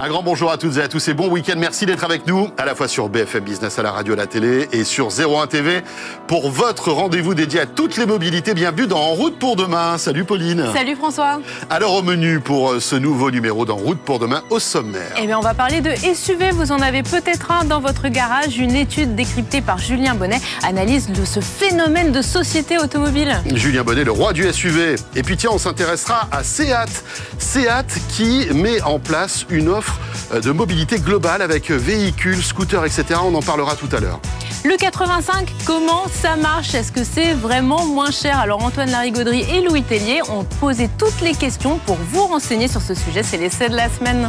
Un grand bonjour à toutes et à tous et bon week-end. Merci d'être avec nous, à la fois sur BFM Business, à la radio, à la télé et sur 01 TV pour votre rendez-vous dédié à toutes les mobilités. Bienvenue dans En route pour demain. Salut Pauline. Salut François. Alors au menu pour euh, ce nouveau numéro d'En route pour demain au sommaire. Eh bien, on va parler de SUV. Vous en avez peut-être un dans votre garage. Une étude décryptée par Julien Bonnet analyse de ce phénomène de société automobile. Julien Bonnet, le roi du SUV. Et puis tiens, on s'intéressera à Seat. Seat qui met en place une offre euh, de mobilité globale avec véhicules, scooters, etc. On en parlera tout à l'heure. Le 85, comment ça marche? Est-ce que c'est vraiment moins cher? Alors Antoine Larigauderie et Louis Tellier ont posé toutes les questions pour vous renseigner sur ce sujet. C'est l'essai de la semaine.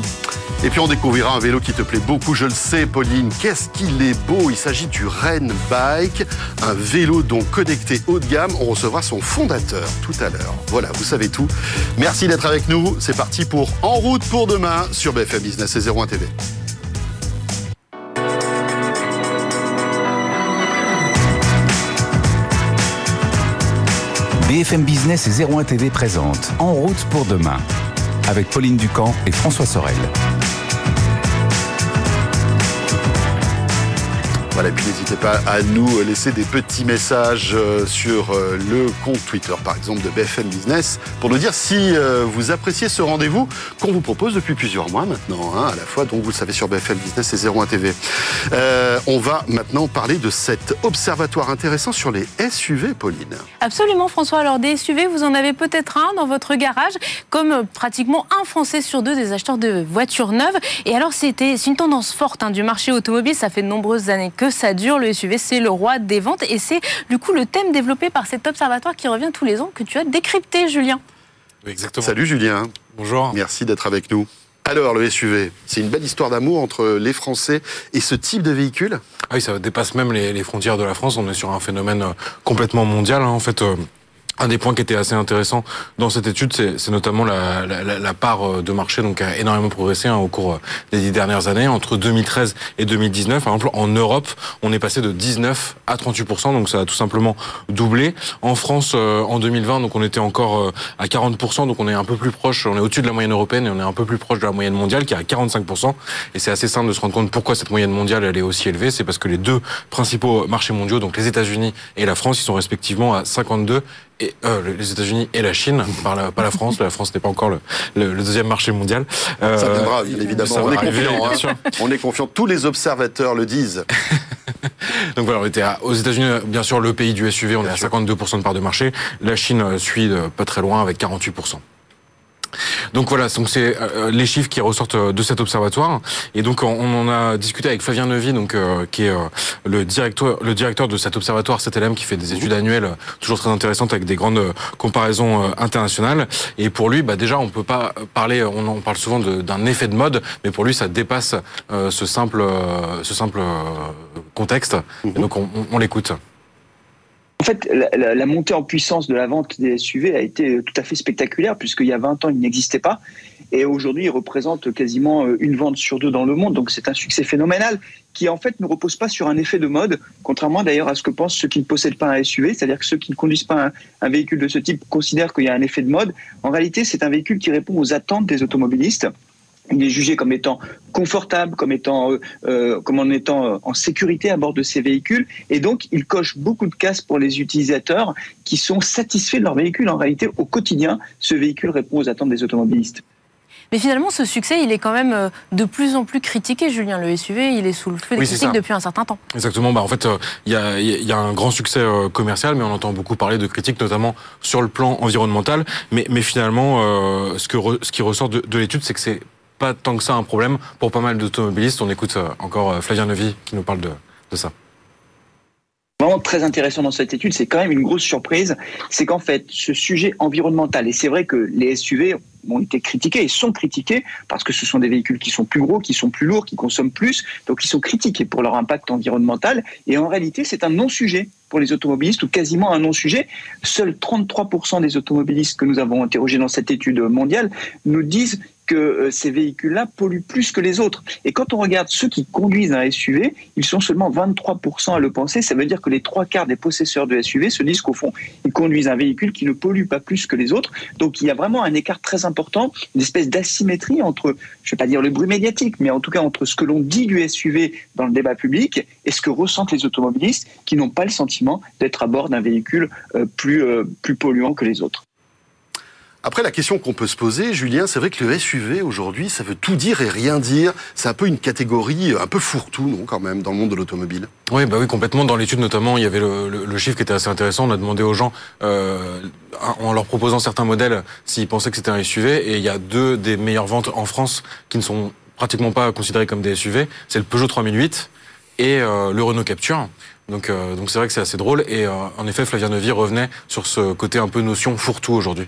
Et puis on découvrira un vélo qui te plaît beaucoup, je le sais Pauline. Qu'est-ce qu'il est beau? Il s'agit du Ren Bike, un vélo donc connecté haut de gamme. On recevra son fondateur tout à l'heure. Voilà, vous savez tout. Merci d'être avec nous. C'est parti pour En route pour demain sur BFM Business et 01 TV. BFM Business et 01 TV présente En route pour demain avec Pauline Ducamp et François Sorel. Voilà, n'hésitez pas à nous laisser des petits messages euh, sur euh, le compte Twitter, par exemple, de BFM Business, pour nous dire si euh, vous appréciez ce rendez-vous qu'on vous propose depuis plusieurs mois maintenant, hein, à la fois, donc vous le savez, sur BFM Business et 01 TV. On va maintenant parler de cet observatoire intéressant sur les SUV, Pauline. Absolument François. Alors des SUV, vous en avez peut-être un dans votre garage, comme pratiquement un Français sur deux des acheteurs de voitures neuves. Et alors c'est une tendance forte hein, du marché automobile. Ça fait de nombreuses années que ça dure. Le SUV, c'est le roi des ventes. Et c'est du coup le thème développé par cet observatoire qui revient tous les ans que tu as décrypté, Julien. Oui, exactement. Salut Julien, Bonjour. merci d'être avec nous. Alors, le SUV, c'est une belle histoire d'amour entre les Français et ce type de véhicule? Ah oui, ça dépasse même les, les frontières de la France. On est sur un phénomène euh, complètement mondial. hein. En fait, euh, un des points qui était assez intéressant dans cette étude, c'est notamment la, part euh, de marché donc a énormément progressé hein, au cours euh, des dix dernières années. Entre 2013 et 2019, par exemple, en Europe, on est passé de 19 à 38% donc ça a tout simplement doublé. En France, euh, en 2020, donc on était encore à 40% donc on est un peu plus proche, on est au-dessus de la moyenne européenne et on est un peu plus proche de la moyenne mondiale qui est à 45% Et c'est assez simple de se rendre compte pourquoi cette moyenne mondiale est aussi élevée. C'est parce que les deux principaux marchés mondiaux, donc les États-Unis et la France, ils sont respectivement à 52 et euh, les États-Unis et la Chine, par la- pas la France. La France n'est pas encore le, le- le deuxième marché mondial. Euh, Ça viendra, bien évidemment. ça on est arriver, confiant. hein. On est confiant. Tous les observateurs le disent. Donc voilà, on était à- aux États-Unis, bien sûr, le pays du SUV, on est à 52% de part de marché. La Chine euh, suit euh, pas très loin avec 48%. Donc voilà, donc c'est euh, les chiffres qui ressortent euh, de cet observatoire. Et donc on, en a discuté avec Flavien Nevy, donc euh, qui est euh, le directeur, le directeur de cet observatoire CTLM, qui fait des études annuelles euh, toujours très intéressantes avec des grandes euh, comparaisons euh, internationales. Et pour lui, bah déjà, on peut pas parler, on en parle souvent d'un effet de mode, mais pour lui, ça dépasse euh, ce simple, euh, ce simple euh, contexte. Et donc on, on- on l'écoute. En fait, la, montée en puissance de la vente des SUV a été tout à fait spectaculaire, puisqu'il y a 20 ans, il n'existait pas. Et aujourd'hui, il représente quasiment euh, une vente sur deux dans le monde. Donc, c'est un succès phénoménal qui, en fait, ne repose pas sur un effet de mode, contrairement d'ailleurs à ce que pensent ceux qui ne possèdent pas un SUV, c'est-à-dire que ceux qui ne conduisent pas un véhicule de ce type considèrent qu'il y a un effet de mode. En réalité, c'est un véhicule qui répond aux attentes des automobilistes. Il est jugé comme étant confortable, comme étant, euh, euh, comme en étant euh, en sécurité à bord de ces véhicules, et donc il coche beaucoup de cases pour les utilisateurs qui sont satisfaits de leur véhicule. En réalité, au quotidien, ce véhicule répond aux attentes des automobilistes. Mais finalement, ce succès, il est quand même de plus en plus critiqué, Julien. Le SUV, il est sous le feu des Oui, critiques depuis un certain temps. Exactement. Bah en fait, euh, il y, a, il y a un grand succès euh, commercial, mais on entend beaucoup parler de critiques, notamment sur le plan environnemental. Mais, mais finalement, euh, ce, que re- ce qui ressort de, de l'étude, c'est que c'est pas tant que ça un problème pour pas mal d'automobilistes. On écoute euh, encore euh, Flavien Nevy qui nous parle de, de ça. Vraiment très intéressant dans cette étude, c'est quand même une grosse surprise, c'est qu'en fait, ce sujet environnemental, et c'est vrai que les SUV ont été critiqués et sont critiqués parce que ce sont des véhicules qui sont plus gros, qui sont plus lourds, qui consomment plus, donc ils sont critiqués pour leur impact environnemental. Et en réalité, c'est un non-sujet pour les automobilistes ou quasiment un non-sujet. Seuls 33% des automobilistes que nous avons interrogés dans cette étude mondiale nous disent que euh, ces véhicules-là polluent plus que les autres. Et quand on regarde ceux qui conduisent un SUV, ils sont seulement 23% à le penser. Ça veut dire que les trois quarts des possesseurs de SUV se disent qu'au fond, ils conduisent un véhicule qui ne pollue pas plus que les autres. Donc il y a vraiment un écart très important, une espèce d'asymétrie entre, je ne vais pas dire le bruit médiatique, mais en tout cas entre ce que l'on dit du SUV dans le débat public et ce que ressentent les automobilistes qui n'ont pas le sentiment d'être à bord d'un véhicule euh, plus, euh, plus polluant que les autres. Après, la question qu'on peut se poser, Julien, c'est vrai que le SUV aujourd'hui, ça veut tout dire et rien dire. C'est un peu une catégorie un peu fourre-tout, non, quand même, dans le monde de l'automobile. Oui, bah oui, complètement. Dans l'étude, notamment, il y avait le, chiffre qui était assez intéressant. On a demandé aux gens, euh, en leur proposant certains modèles, s'ils pensaient que c'était un SUV. Et il y a deux des meilleures ventes en France qui ne sont pratiquement pas considérées comme des SUV. C'est le Peugeot 3008 et euh, le Renault Capture. Donc, euh, donc c'est vrai que c'est assez drôle. Et en effet, Flavien Nevy revenait sur ce côté un peu notion fourre-tout aujourd'hui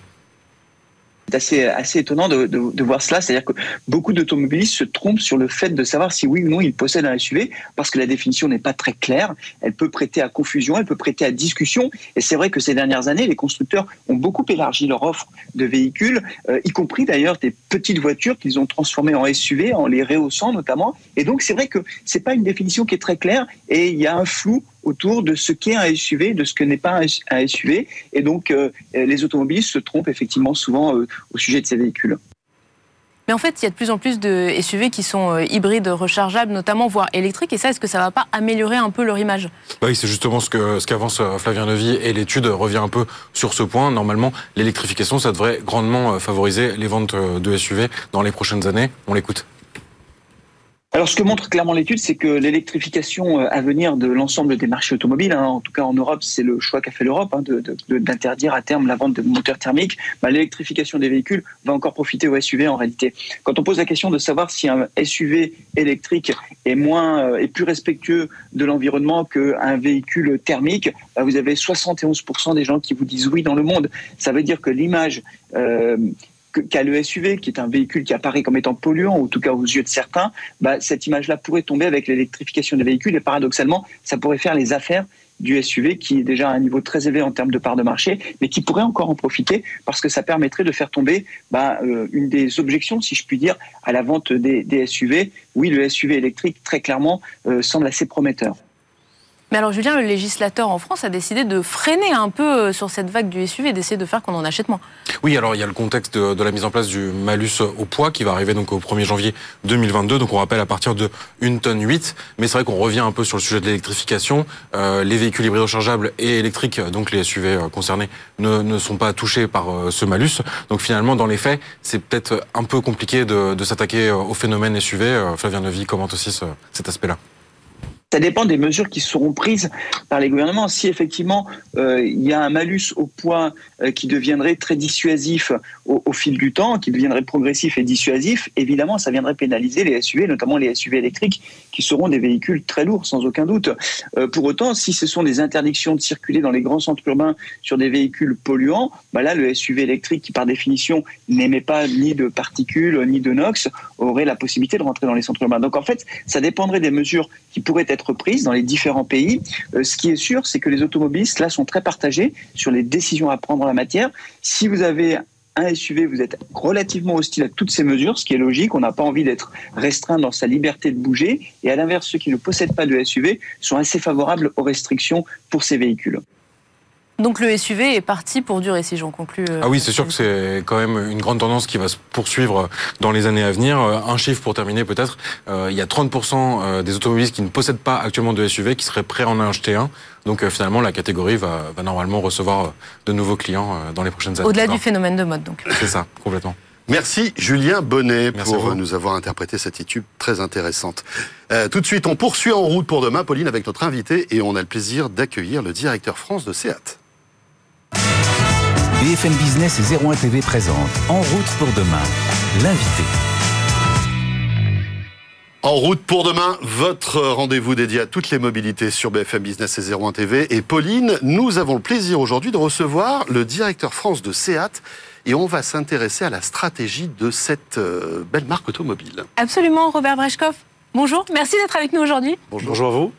c'est assez, étonnant de voir cela. C'est-à-dire que beaucoup d'automobilistes se trompent sur le fait de savoir si oui ou non ils possèdent un SUV parce que la définition n'est pas très claire. Elle peut prêter à confusion, elle peut prêter à discussion. Et c'est vrai que ces dernières années, les constructeurs ont beaucoup élargi leur offre de véhicules, euh, y compris d'ailleurs des petites voitures qu'ils ont transformées en SUV, en les rehaussant notamment. Et donc c'est vrai que c'est pas une définition qui est très claire et il y a un flou autour de ce qu'est un SUV, de ce que n'est pas un SUV. Et donc, euh, les automobilistes se trompent effectivement souvent euh, au sujet de ces véhicules. Mais en fait, il y a de plus en plus de SUV qui sont euh, hybrides, rechargeables, notamment, voire électriques. Et ça, est-ce que ça ne va pas améliorer un peu leur image? Bah Oui, c'est justement ce qu'avance Flavien Levy et l'étude revient un peu sur ce point. Normalement, l'électrification, ça devrait grandement favoriser les ventes de SUV dans les prochaines années. On l'écoute. Alors, ce que montre clairement l'étude, c'est que l'électrification euh, à venir de l'ensemble des marchés automobiles, hein, en tout cas en Europe, c'est le choix qu'a fait l'Europe hein, d'interdire à terme la vente de moteurs thermiques. Bah, l'électrification des véhicules va encore profiter aux SUV en réalité. Quand on pose la question de savoir si un SUV électrique est moins euh, est plus respectueux de l'environnement qu'un véhicule thermique, bah, vous avez 71% des gens qui vous disent oui dans le monde. Ça veut dire que l'image euh, qu'a le SUV, qui est un véhicule qui apparaît comme étant polluant, ou en tout cas aux yeux de certains, bah, cette image-là pourrait tomber avec l'électrification des véhicules et paradoxalement, ça pourrait faire les affaires du SUV qui est déjà à un niveau très élevé en termes de part de marché, mais qui pourrait encore en profiter parce que ça permettrait de faire tomber bah, euh, une des objections, si je puis dire, à la vente des, SUV. Oui, le SUV électrique, très clairement, euh, semble assez prometteur. Mais alors Julien, le législateur en France a décidé de freiner un peu euh, sur cette vague du SUV et d'essayer de faire qu'on en achète moins. Oui, alors il y a le contexte de, la mise en place du malus au poids qui va arriver donc au 1er janvier 2022. Donc on rappelle à partir de 1 tonne 8. Mais c'est vrai qu'on revient un peu sur le sujet de l'électrification. Euh, les véhicules hybrides rechargeables et électriques, donc les SUV euh, concernés, ne, sont pas touchés par ce malus. Donc finalement, dans les faits, c'est peut-être un peu compliqué de, de s'attaquer au phénomène SUV. Flavien Nevy commente aussi cet aspect-là? Ça dépend des mesures qui seront prises par les gouvernements. Si effectivement euh, il y a un malus au poids euh, qui deviendrait très dissuasif au, fil du temps, qui deviendrait progressif et dissuasif, évidemment ça viendrait pénaliser les SUV, notamment les SUV électriques, qui seront des véhicules très lourds sans aucun doute. Euh, pour autant, si ce sont des interdictions de circuler dans les grands centres urbains sur des véhicules polluants, bah là le SUV électrique qui par définition n'émet pas ni de particules ni de NOx aurait la possibilité de rentrer dans les centres urbains. Donc en fait, ça dépendrait des mesures qui pourraient être dans les différents pays. Euh, ce qui est sûr, c'est que les automobilistes, là, sont très partagés sur les décisions à prendre en la matière. Si vous avez un SUV, vous êtes relativement hostile à toutes ces mesures, ce qui est logique. On n'a pas envie d'être restreint dans sa liberté de bouger. Et à l'inverse, ceux qui ne possèdent pas de SUV sont assez favorables aux restrictions pour ces véhicules. Donc le SUV est parti pour durer, si j'en conclus. Euh, ah oui, c'est sûr que c'est quand même une grande tendance qui va se poursuivre dans les années à venir. Euh, un chiffre pour terminer peut-être, euh, il y a 30% des automobilistes qui ne possèdent pas actuellement de SUV qui seraient prêts à en acheter un. Donc finalement, la catégorie va, va normalement recevoir de nouveaux clients dans les prochaines années. Au-delà du phénomène de mode, donc. C'est ça, complètement. Merci Julien Bonnet pour nous avoir interprété cette étude très intéressante. tout de suite, on poursuit en route pour demain, Pauline, avec notre invité, et on a le plaisir d'accueillir le directeur France de SEAT. BFM Business et 01 TV présente En route pour demain, l'invité. En route pour demain, votre rendez-vous dédié à toutes les mobilités sur BFM Business et 01 TV. Et Pauline, nous avons le plaisir aujourd'hui de recevoir le directeur France de SEAT et on va s'intéresser à la stratégie de cette euh, belle marque automobile. Absolument, Robert Brechkov. Bonjour, merci d'être avec nous aujourd'hui. Bonjour. Bonjour à vous.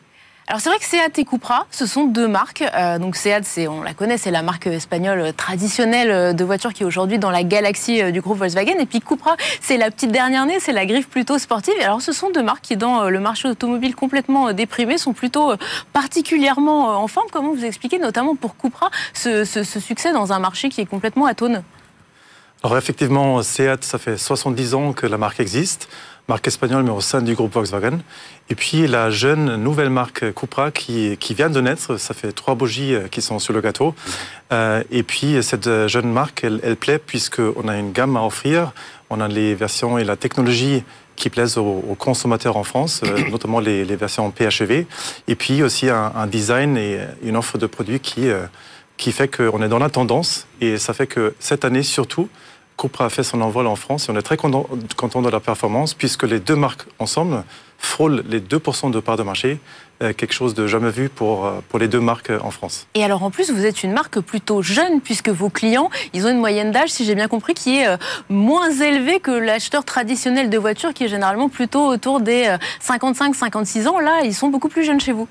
Alors c'est vrai que Seat et Cupra, ce sont deux marques. Euh, donc Seat, on la connaît, c'est la marque espagnole traditionnelle de voitures qui est aujourd'hui dans la galaxie euh, du groupe Volkswagen. Et puis Cupra, c'est la petite dernière née, c'est la griffe plutôt sportive. Alors ce sont deux marques qui, dans euh, le marché automobile complètement déprimé, sont plutôt particulièrement en forme. Comment vous expliquez, notamment pour Cupra, ce succès dans un marché qui est complètement atone? Alors effectivement, Seat, ça fait 70 ans que la marque existe marque espagnole, mais au sein du groupe Volkswagen. Et puis la jeune nouvelle marque Cupra qui, vient de naître, ça fait trois bougies euh, qui sont sur le gâteau. Euh, et puis cette jeune marque, elle, elle plaît puisqu'on a une gamme à offrir, on a les versions et la technologie qui plaisent aux, consommateurs en France, euh, notamment les, versions PHEV, et puis aussi un, un, design et une offre de produits qui, qui fait qu'on est dans la tendance, et ça fait que cette année surtout, Cupra a fait son envol en France et on est très content, de la performance puisque les deux marques ensemble frôlent les 2% de part de marché, euh, quelque chose de jamais vu pour, euh, pour les deux marques en France. Et alors en plus, vous êtes une marque plutôt jeune puisque vos clients, ils ont une moyenne d'âge, si j'ai bien compris, qui est euh, moins élevée que l'acheteur traditionnel de voitures qui est généralement plutôt autour des 55-56 ans. Là, ils sont beaucoup plus jeunes chez vous.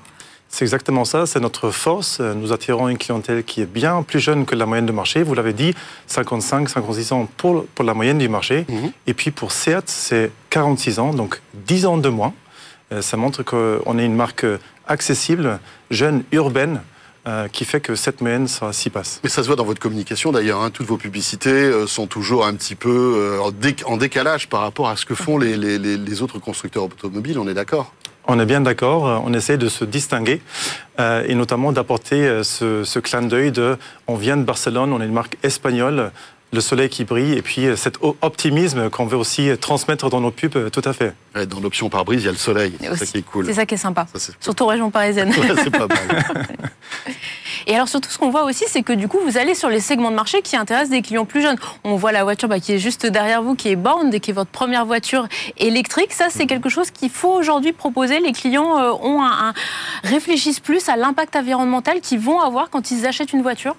C'est exactement ça, c'est notre force. Nous attirons une clientèle qui est bien plus jeune que la moyenne de marché. Vous l'avez dit, 55, 56 ans pour, pour la moyenne du marché. Mhm. Et puis pour Seat, c'est 46 ans, donc 10 ans de moins. Euh, ça montre qu'on est une marque accessible, jeune, urbaine, euh, qui fait que cette moyenne, s'y passe. Mais ça se voit dans votre communication d'ailleurs. Hein. Toutes vos publicités euh, sont toujours un petit peu en décalage par rapport à ce que font les, les, les autres constructeurs automobiles, on est d'accord? On est bien d'accord, on essaie de se distinguer euh, et notamment d'apporter euh, ce, ce, clin d'œil de on vient de Barcelone, on est une marque espagnole, le soleil qui brille et puis euh, cet optimisme qu'on veut aussi transmettre dans nos pubs, tout à fait. dans l'option par brise, il y a le soleil, c'est ça qui est cool. C'est ça qui est sympa, surtout région parisienne. c'est pas mal. Et alors surtout, ce qu'on voit aussi, c'est que du coup, vous allez sur les segments de marché qui intéressent des clients plus jeunes. On voit la voiture bah, qui est juste derrière vous, qui est Born, qui est votre première voiture électrique. Ça, c'est quelque chose qu'il faut aujourd'hui proposer. Les clients euh, ont un, réfléchissent plus à l'impact environnemental qu'ils vont avoir quand ils achètent une voiture.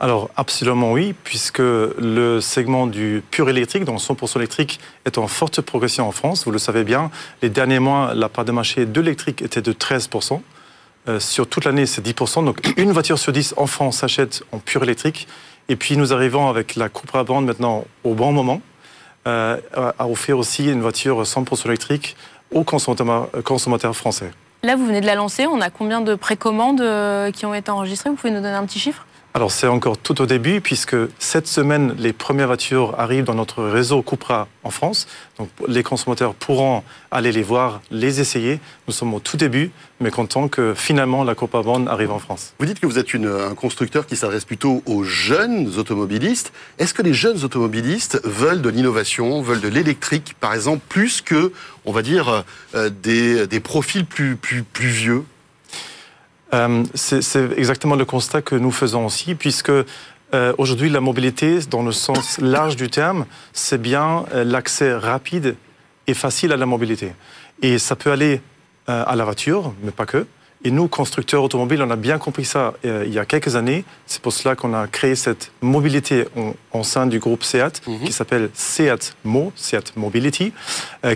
Alors absolument oui, puisque le segment du pur électrique, donc 100% électrique, est en forte progression en France. Vous le savez bien, les derniers mois, la part de marché de l'électrique était de 13%. Euh, sur toute l'année, c'est 10%. Donc une voiture sur 10 en France s'achète en pur électrique. Et puis nous arrivons avec la Cupra Bande maintenant au bon moment euh, à offrir aussi une voiture 100% électrique aux consommateurs, français. Là, vous venez de la lancer. On a combien de précommandes euh, qui ont été enregistrées? Vous pouvez nous donner un petit chiffre? Alors c'est encore tout au début puisque cette semaine, les premières voitures arrivent dans notre réseau Cupra en France. Donc les consommateurs pourront aller les voir, les essayer. Nous sommes au tout début, mais contents que finalement la Cupra Band arrive en France. Vous dites que vous êtes un constructeur qui s'adresse plutôt aux jeunes automobilistes. Est-ce que les jeunes automobilistes veulent de l'innovation, veulent de l'électrique par exemple, plus que, on va dire, euh, des, profils plus, plus, plus vieux? Euh, c'est exactement le constat que nous faisons aussi, puisque euh, aujourd'hui la mobilité, dans le sens large du terme, c'est bien euh, l'accès rapide et facile à la mobilité. Et ça peut aller à la voiture, mais pas que. Et nous, constructeurs automobiles, on a bien compris ça il y a quelques années. C'est pour cela qu'on a créé cette mobilité en, sein du groupe SEAT, mhm. qui s'appelle SEAT Mo, SEAT Mobility,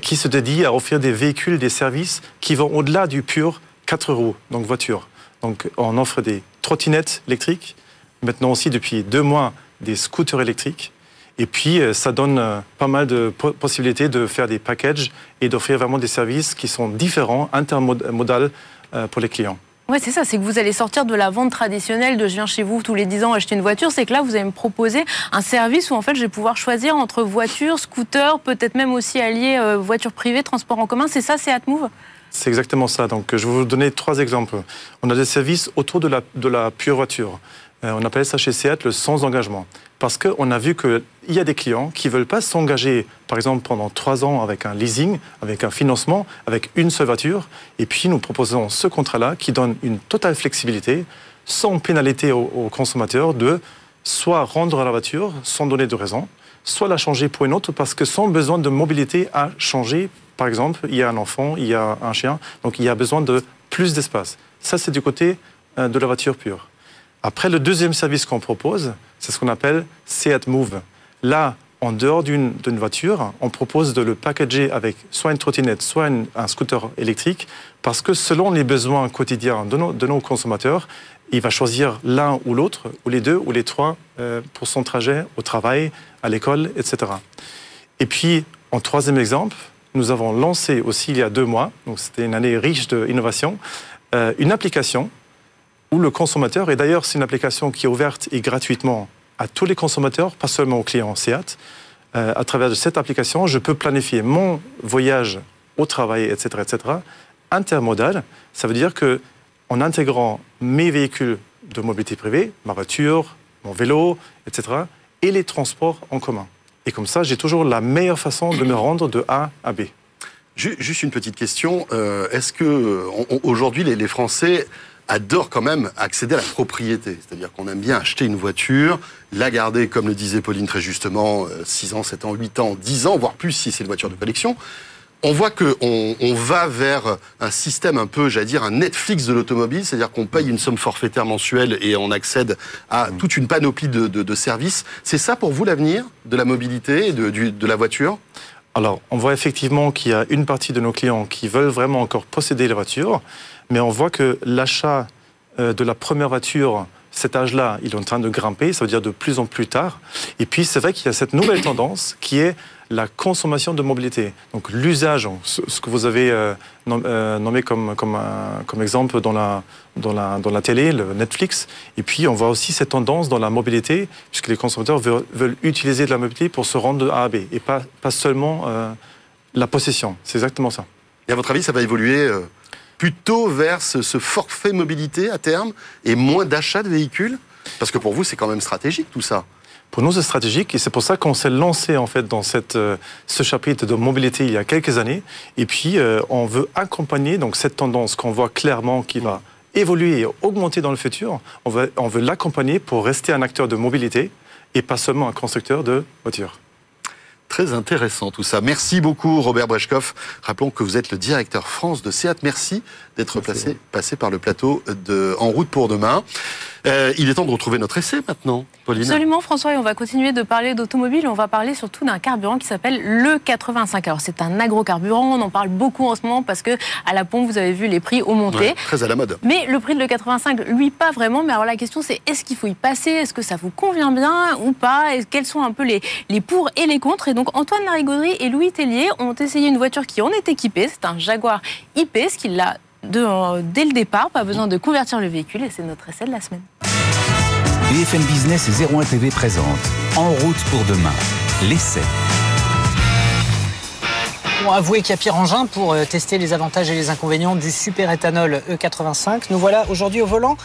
qui se dédie à offrir des véhicules, des services qui vont au-delà du pur 4 roues, donc voiture. Donc on offre des trottinettes électriques, maintenant aussi depuis deux mois des scooters électriques. Et puis, euh, ça donne euh, pas mal de possibilités de faire des packages et d'offrir vraiment des services qui sont différents, intermodales euh, pour les clients. Oui, c'est ça, c'est que vous allez sortir de la vente traditionnelle de je viens chez vous tous les 10 ans acheter une voiture, c'est que là, vous allez me proposer un service où en fait, je vais pouvoir choisir entre voiture, scooter, peut-être même aussi allier voiture privée, transport en commun. C'est ça, c'est Atmove? C'est exactement ça. Donc, je vais vous donner trois exemples. On a des services autour de la, pure voiture. Euh, on appelle ça chez Seat le sans engagement. Parce qu'on a vu qu'il y a des clients qui ne veulent pas s'engager, par exemple, pendant trois ans avec un leasing, avec un financement, avec une seule voiture. Et puis, nous proposons ce contrat-là qui donne une totale flexibilité, sans pénalité aux, consommateurs, de soit rendre la voiture sans donner de raison, soit la changer pour une autre parce que son besoin de mobilité a changé par exemple, il y a un enfant, il y a un chien, donc il y a besoin de plus d'espace. Ça, c'est du côté euh, de la voiture pure. Après, le deuxième service qu'on propose, c'est ce qu'on appelle Seat Move. Là, en dehors d'une voiture, on propose de le packager avec soit une trottinette, soit un scooter électrique, parce que selon les besoins quotidiens de nos, de nos consommateurs, il va choisir l'un ou l'autre, ou les deux, ou les trois, euh, pour son trajet au travail, à l'école, etc. Et puis, en troisième exemple, nous avons lancé aussi il y a deux mois, donc c'était une année riche d'innovation, euh, une application où le consommateur, et d'ailleurs c'est une application qui est ouverte et gratuitement à tous les consommateurs, pas seulement aux clients SEAT, euh, à travers cette application, je peux planifier mon voyage au travail, etc., etc., intermodal. Ça veut dire que en intégrant mes véhicules de mobilité privée, ma voiture, mon vélo, etc., et les transports en commun. Et comme ça, j'ai toujours la meilleure façon de me rendre de A à B. Juste une petite question. Euh, est-ce que aujourd'hui les Français adorent quand même accéder à la propriété? C'est-à-dire qu'on aime bien acheter une voiture, la garder, comme le disait Pauline très justement, 6 euh, ans, 7 ans, 8 ans, 10 ans, voire plus si c'est une voiture de collection on voit qu'on on va vers un système un peu, j'allais dire, un Netflix de l'automobile, c'est-à-dire qu'on paye une somme forfaitaire mensuelle et on accède à mmh. toute une panoplie de, services. C'est ça pour vous l'avenir de la mobilité et de, la voiture? Alors, on voit effectivement qu'il y a une partie de nos clients qui veulent vraiment encore posséder la voiture, mais on voit que l'achat euh, de la première voiture, cet âge-là, il est en train de grimper, ça veut dire de plus en plus tard. Et puis, c'est vrai qu'il y a cette nouvelle tendance qui est la consommation de mobilité. Donc l'usage, ce que vous avez euh, euh, nommé comme, comme, comme exemple dans la, dans, la, dans la télé, le Netflix. Et puis on voit aussi cette tendance dans la mobilité, puisque les consommateurs veulent, utiliser de la mobilité pour se rendre de A à B, et pas, pas seulement euh, la possession. C'est exactement ça. Et à votre avis, ça va évoluer plutôt vers ce, ce forfait mobilité à terme et moins d'achat de véhicules? Parce que pour vous, c'est quand même stratégique tout ça. Pour nous, c'est stratégique et c'est pour ça qu'on s'est lancé en fait dans cette, euh, ce chapitre de mobilité il y a quelques années. Et puis, euh, on veut accompagner donc cette tendance qu'on voit clairement qui va évoluer et augmenter dans le futur. On veut, on veut l'accompagner pour rester un acteur de mobilité et pas seulement un constructeur de voitures. Très intéressant tout ça. Merci beaucoup Robert Brechkov. Rappelons que vous êtes le directeur France de SEAT. Merci d'être passé par le plateau de En route pour demain. Euh, il est temps de retrouver notre essai maintenant, Pauline. Absolument, François, et on va continuer de parler d'automobile. On va parler surtout d'un carburant qui s'appelle le 85. Alors, c'est un agrocarburant, on en parle beaucoup en ce moment parce que à la pompe, vous avez vu les prix augmenter. très à la mode. Mais le prix de le 85, lui, pas vraiment. Mais alors, la question, c'est est-ce qu'il faut y passer? Est-ce que ça vous convient bien ou pas? Et Quels sont un peu les, les pour et les contre? Et donc, Antoine Larigauderie et Louis Tellier ont essayé une voiture qui en est équipée. C'est un Jaguar IP, ce qui l'a de, dès le départ, pas besoin de convertir le véhicule et c'est notre essai de la semaine. BFM Business et 01 TV présente En route pour demain, l'essai. Bon, avouez qu'il y a pire engin pour euh, tester les avantages et les inconvénients du super éthanol E85. Nous voilà aujourd'hui au volant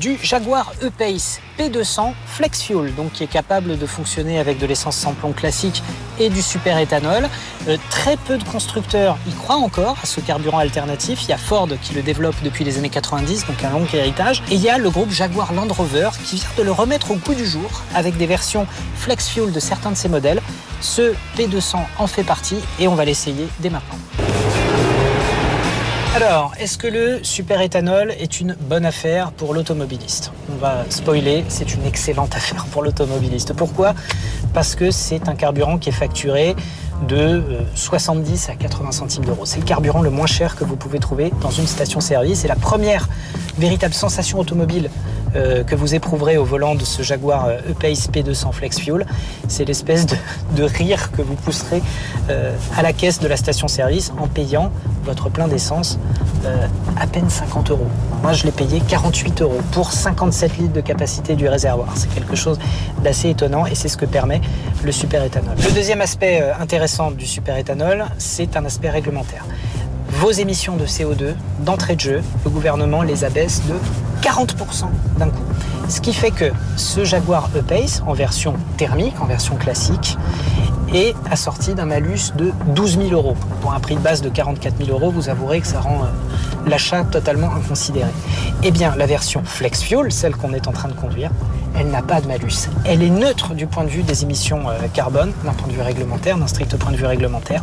du Jaguar E-Pace P200 Flex Fuel, donc qui est capable de fonctionner avec de l'essence sans plomb classique et du super éthanol. Euh, très peu de constructeurs y croient encore à ce carburant alternatif. Il y a Ford qui le développe depuis les années 90, donc un long héritage. Et il y a le groupe Jaguar Land Rover qui vient de le remettre au goût du jour avec des versions Flex Fuel de certains de ses modèles. Ce P200 en fait partie et on va l'essayer dès maintenant. Alors, est-ce que le super-éthanol est une bonne affaire pour l'automobiliste? On va spoiler, c'est une excellente affaire pour l'automobiliste. Pourquoi? Parce que c'est un carburant qui est facturé de 70 euh, à 80 centimes d'euros. C'est le carburant le moins cher que vous pouvez trouver dans une station-service. C'est la première véritable sensation automobile euh, que vous éprouverez au volant de ce Jaguar E-Pace P200 Flex Fuel. C'est l'espèce de, rire que vous pousserez euh, à la caisse de la station-service en payant votre plein d'essence euh, à peine 50 euros. Moi, je l'ai payé 48 euros pour 57 litres de capacité du réservoir. C'est quelque chose d'assez étonnant et c'est ce que permet le super-éthanol. Le deuxième aspect intéressant du super-éthanol, c'est un aspect réglementaire vos émissions de CO2 d'entrée de jeu, le gouvernement les abaisse de 40% d'un coup. Ce qui fait que ce Jaguar E-Pace, en version thermique, en version classique, est assorti d'un malus de 12 000 euros. Pour un prix de base de 44 000 euros, vous avouerez que ça rend euh, l'achat totalement inconsidéré. Eh bien, la version Flex Fuel, celle qu'on est en train de conduire, elle n'a pas de malus. Elle est neutre du point de vue des émissions euh, carbone, d'un point de vue réglementaire, d'un strict point de vue réglementaire,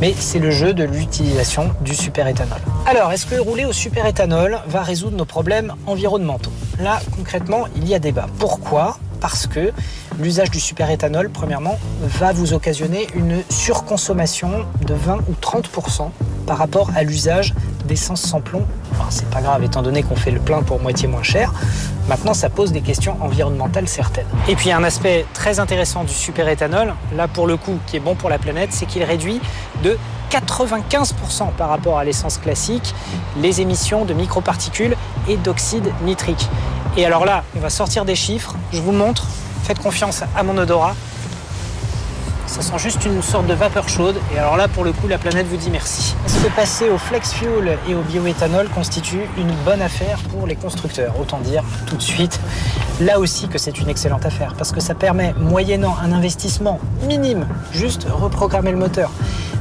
mais c'est le jeu de l'utilisation du super-éthanol. Alors, est-ce que rouler au super-éthanol va résoudre nos problèmes environnementaux? Là, concrètement, il y a débat. Pourquoi? Parce que l'usage du superéthanol, premièrement, va vous occasionner une surconsommation de 20 ou 30% par rapport à l'usage d'essence sans plomb. C'est pas grave étant donné qu'on fait le plein pour moitié moins cher. Maintenant, ça pose des questions environnementales certaines. Et puis, un aspect très intéressant du superéthanol, là pour le coup, qui est bon pour la planète, c'est qu'il réduit de 95% par rapport à l'essence classique les émissions de microparticules et d'oxyde nitrique. Et alors là, on va sortir des chiffres, je vous montre, faites confiance à mon odorat. Ça sent juste une sorte de vapeur chaude. Et alors là, pour le coup, la planète vous dit merci. Que passer au flex fuel et au bioéthanol constitue une bonne affaire pour les constructeurs? Autant dire tout de suite, là aussi que c'est une excellente affaire. Parce que ça permet, moyennant un investissement minime, juste reprogrammer le moteur,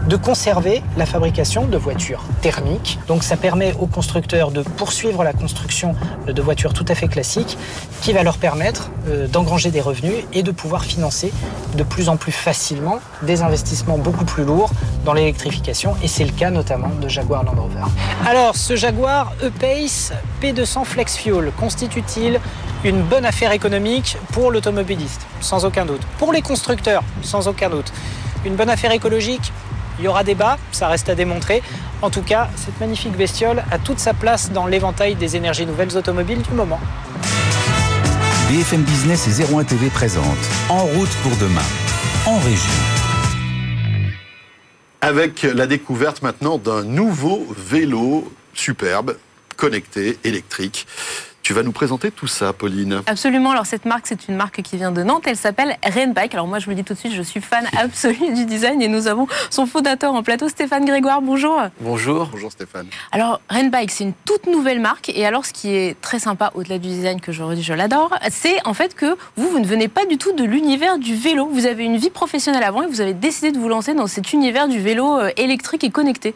de conserver la fabrication de voitures thermiques. Donc ça permet aux constructeurs de poursuivre la construction de voitures tout à fait classiques qui va leur permettre euh, d'engranger des revenus et de pouvoir financer de plus en plus facilement des investissements beaucoup plus lourds dans l'électrification et c'est le cas notamment de Jaguar Land Rover. Alors ce Jaguar E-Pace P200 Flex Fuel constitue-t-il une bonne affaire économique pour l'automobiliste? Sans aucun doute. Pour les constructeurs? Sans aucun doute. Une bonne affaire écologique? Il y aura débat, ça reste à démontrer. En tout cas, cette magnifique bestiole a toute sa place dans l'éventail des énergies nouvelles automobiles du moment. BFM Business et 01 TV présente En route pour demain, en région. Avec la découverte maintenant d'un nouveau vélo superbe, connecté, électrique. Tu vas nous présenter tout ça, Pauline. Absolument. Alors, cette marque, c'est une marque qui vient de Nantes. Elle s'appelle Rainbike. Alors, moi, je vous le dis tout de suite, je suis fan absolu du design et nous avons son fondateur en plateau, Stéphane Grégoire. Bonjour. Bonjour. Bonjour, Stéphane. Alors, Rainbike, c'est une toute nouvelle marque. Et alors, ce qui est très sympa, au-delà du design que je redis, je l'adore, c'est en fait que vous, vous ne venez pas du tout de l'univers du vélo. Vous avez une vie professionnelle avant et vous avez décidé de vous lancer dans cet univers du vélo euh, électrique et connecté.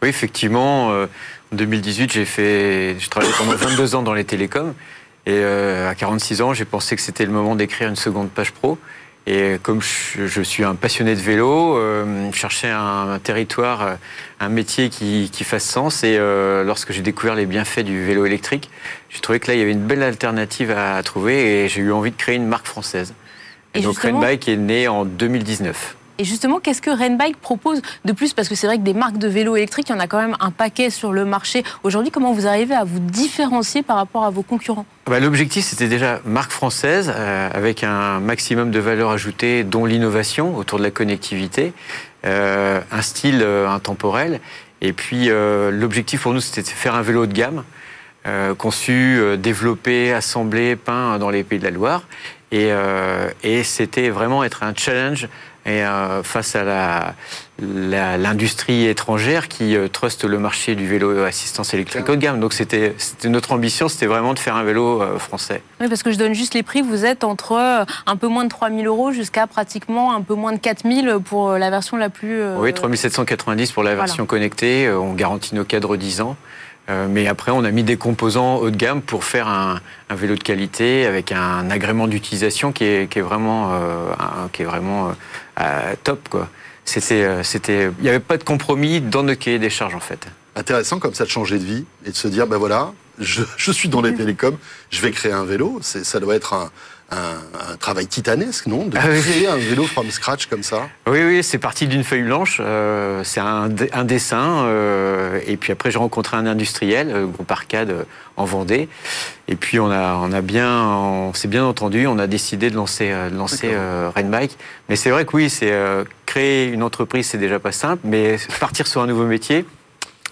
Oui, effectivement. Euh, en 2018, j'ai fait, je travaillais pendant 22 ans dans les télécoms. Et euh, à 46 ans, j'ai pensé que c'était le moment d'écrire une seconde page pro. Et comme je, suis un passionné de vélo, euh, je cherchais un, territoire, euh, un métier qui, fasse sens. Et lorsque j'ai découvert les bienfaits du vélo électrique, j'ai trouvé que là, il y avait une belle alternative à, trouver et j'ai eu envie de créer une marque française. Et, donc Rainbike est né en 2019. Et justement, qu'est-ce que Renbike propose de plus? Parce que c'est vrai que des marques de vélos électriques, il y en a quand même un paquet sur le marché. Aujourd'hui, comment vous arrivez à vous différencier par rapport à vos concurrents? Bah, L'objectif, c'était déjà marque française, euh, avec un maximum de valeur ajoutée, dont l'innovation autour de la connectivité, euh, un style euh, intemporel. Et puis, l'objectif pour nous, c'était de faire un vélo de gamme. conçu, développé, assemblé, peint dans les Pays de la Loire. Et c'était vraiment être un challenge et euh, face à l'industrie étrangère qui euh, truste le marché du vélo assistance électrique haut de gamme. Donc c'était notre ambition, c'était vraiment de faire un vélo euh, français. Oui, parce que je donne juste les prix. Vous êtes entre un peu moins de 3 000 euros jusqu'à pratiquement un peu moins de 4 000 pour la version la plus... Oui, 3 790 pour la version connectée. On garantit nos cadres 10 ans. Euh, mais après, on a mis des composants haut de gamme pour faire un, vélo de qualité avec un agrément d'utilisation qui est, vraiment, euh, qui est vraiment euh, top. Quoi. C'était, c'était, il n'y avait pas de compromis dans nos cahiers des charges en fait. Intéressant comme ça de changer de vie et de se dire, ben voilà, je, je suis dans les télécoms, je vais créer un vélo. C'est, ça doit être un, un, travail titanesque, non? De ah créer un vélo from scratch comme ça Oui, oui, c'est parti d'une feuille blanche. Euh, c'est un, un, dessin. Euh, et puis après, j'ai rencontré un industriel, euh, groupe Arcade, en Vendée. Et puis on a, on a bien, on s'est bien entendu. On a décidé de lancer, de lancer Rainbike. Mais c'est vrai que oui, c'est créer une entreprise, c'est déjà pas simple. Mais partir sur un nouveau métier,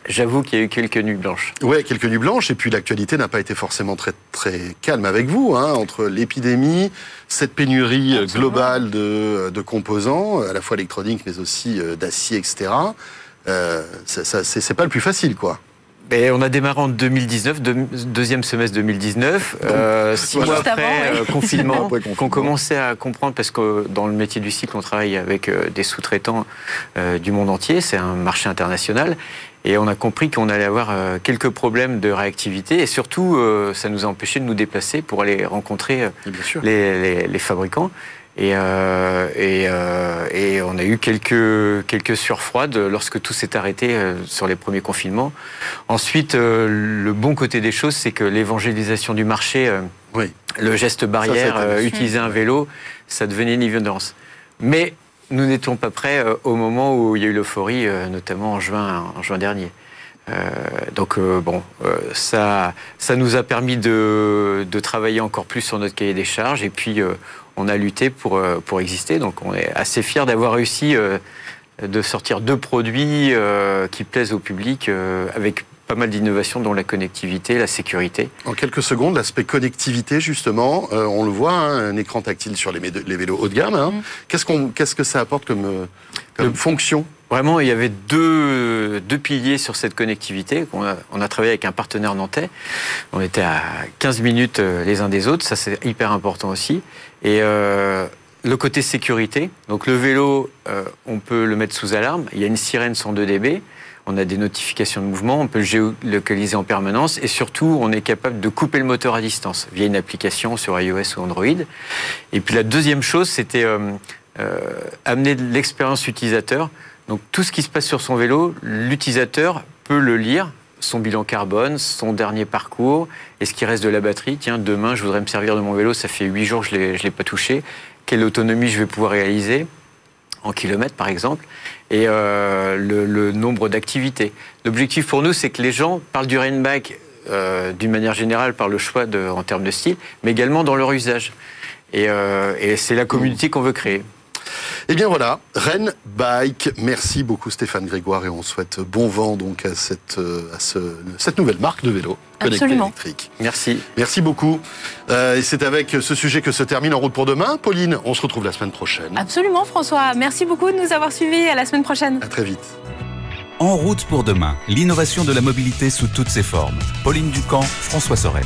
J'avoue qu'il y a eu quelques nuits blanches. Oui, quelques nuits blanches. Et puis l'actualité n'a pas été forcément très, très calme avec vous, hein, entre l'épidémie, cette pénurie globale de, de, composants, à la fois électroniques, mais aussi euh, d'acier, etc. Euh, ça, c'est pas le plus facile, quoi. Et on a démarré en 2019, deuxième semestre 2019, euh, six mois après euh, confinement, qu'on commençait à comprendre parce que dans le métier du cycle, on travaille avec des sous-traitants du monde entier, c'est un marché international, et on a compris qu'on allait avoir euh, quelques problèmes de réactivité et surtout, euh, ça nous a empêché de nous déplacer pour aller rencontrer euh, les, fabricants. Et, euh, et, euh, et, on a eu quelques, quelques surfroides lorsque tout s'est arrêté sur les premiers confinements. Ensuite, le bon côté des choses, c'est que l'évangélisation du marché, Oui. le geste barrière, Ça, euh, utiliser un vélo, ça devenait une évidence. Mais nous n'étions pas prêts euh, au moment où il y a eu l'euphorie, euh, notamment en juin, en juin dernier. Euh, donc bon, ça, ça nous a permis de, travailler encore plus sur notre cahier des charges et puis on a lutté pour, pour exister. Donc on est assez fiers d'avoir réussi de sortir deux produits qui plaisent au public avec pas mal d'innovations dont la connectivité, la sécurité. En quelques secondes, l'aspect connectivité, justement, euh, on le voit, hein, un écran tactile sur les, vélos haut de gamme. hein. Qu'est-ce qu'on, qu'est-ce que ça apporte comme, euh, comme Le- fonction? Vraiment, il y avait deux, deux piliers sur cette connectivité. a- on a travaillé avec un partenaire nantais. On était à 15 minutes euh, les uns des autres. Ça, c'est hyper important aussi. Et euh, le côté sécurité. Donc, le vélo, euh, on peut le mettre sous alarme. Il y a une sirène 102 dB. On a des notifications de mouvement. On peut le géolocaliser en permanence. Et surtout, on est capable de couper le moteur à distance via une application sur iOS ou Android. Et puis, la deuxième chose, c'était euh, euh, amener de l'expérience utilisateur. Donc tout ce qui se passe sur son vélo, l'utilisateur peut le lire, son bilan carbone, son dernier parcours, et ce qui reste de la batterie. Tiens, demain, je voudrais me servir de mon vélo, ça fait 8 jours que je ne l'ai pas touché. Quelle autonomie je vais pouvoir réaliser? En kilomètres, par exemple, et euh, le, nombre d'activités. L'objectif pour nous, c'est que les gens parlent du rainback euh, d'une manière générale par le choix en termes de style, mais également dans leur usage. Et, euh, et c'est la communauté qu'on veut créer. Eh bien voilà, Rennes Bike. Merci beaucoup Stéphane Grégoire et on souhaite bon vent donc à cette, euh, à ce- cette nouvelle marque de vélo connecté Absolument. électrique. Merci. Merci beaucoup. Euh, et c'est avec ce sujet que se termine En route pour demain. Pauline, on se retrouve la semaine prochaine. Absolument, François. Merci beaucoup de nous avoir suivis. À la semaine prochaine. À très vite. En route pour demain, l'innovation de la mobilité sous toutes ses formes. Pauline Ducamp, François Sorel.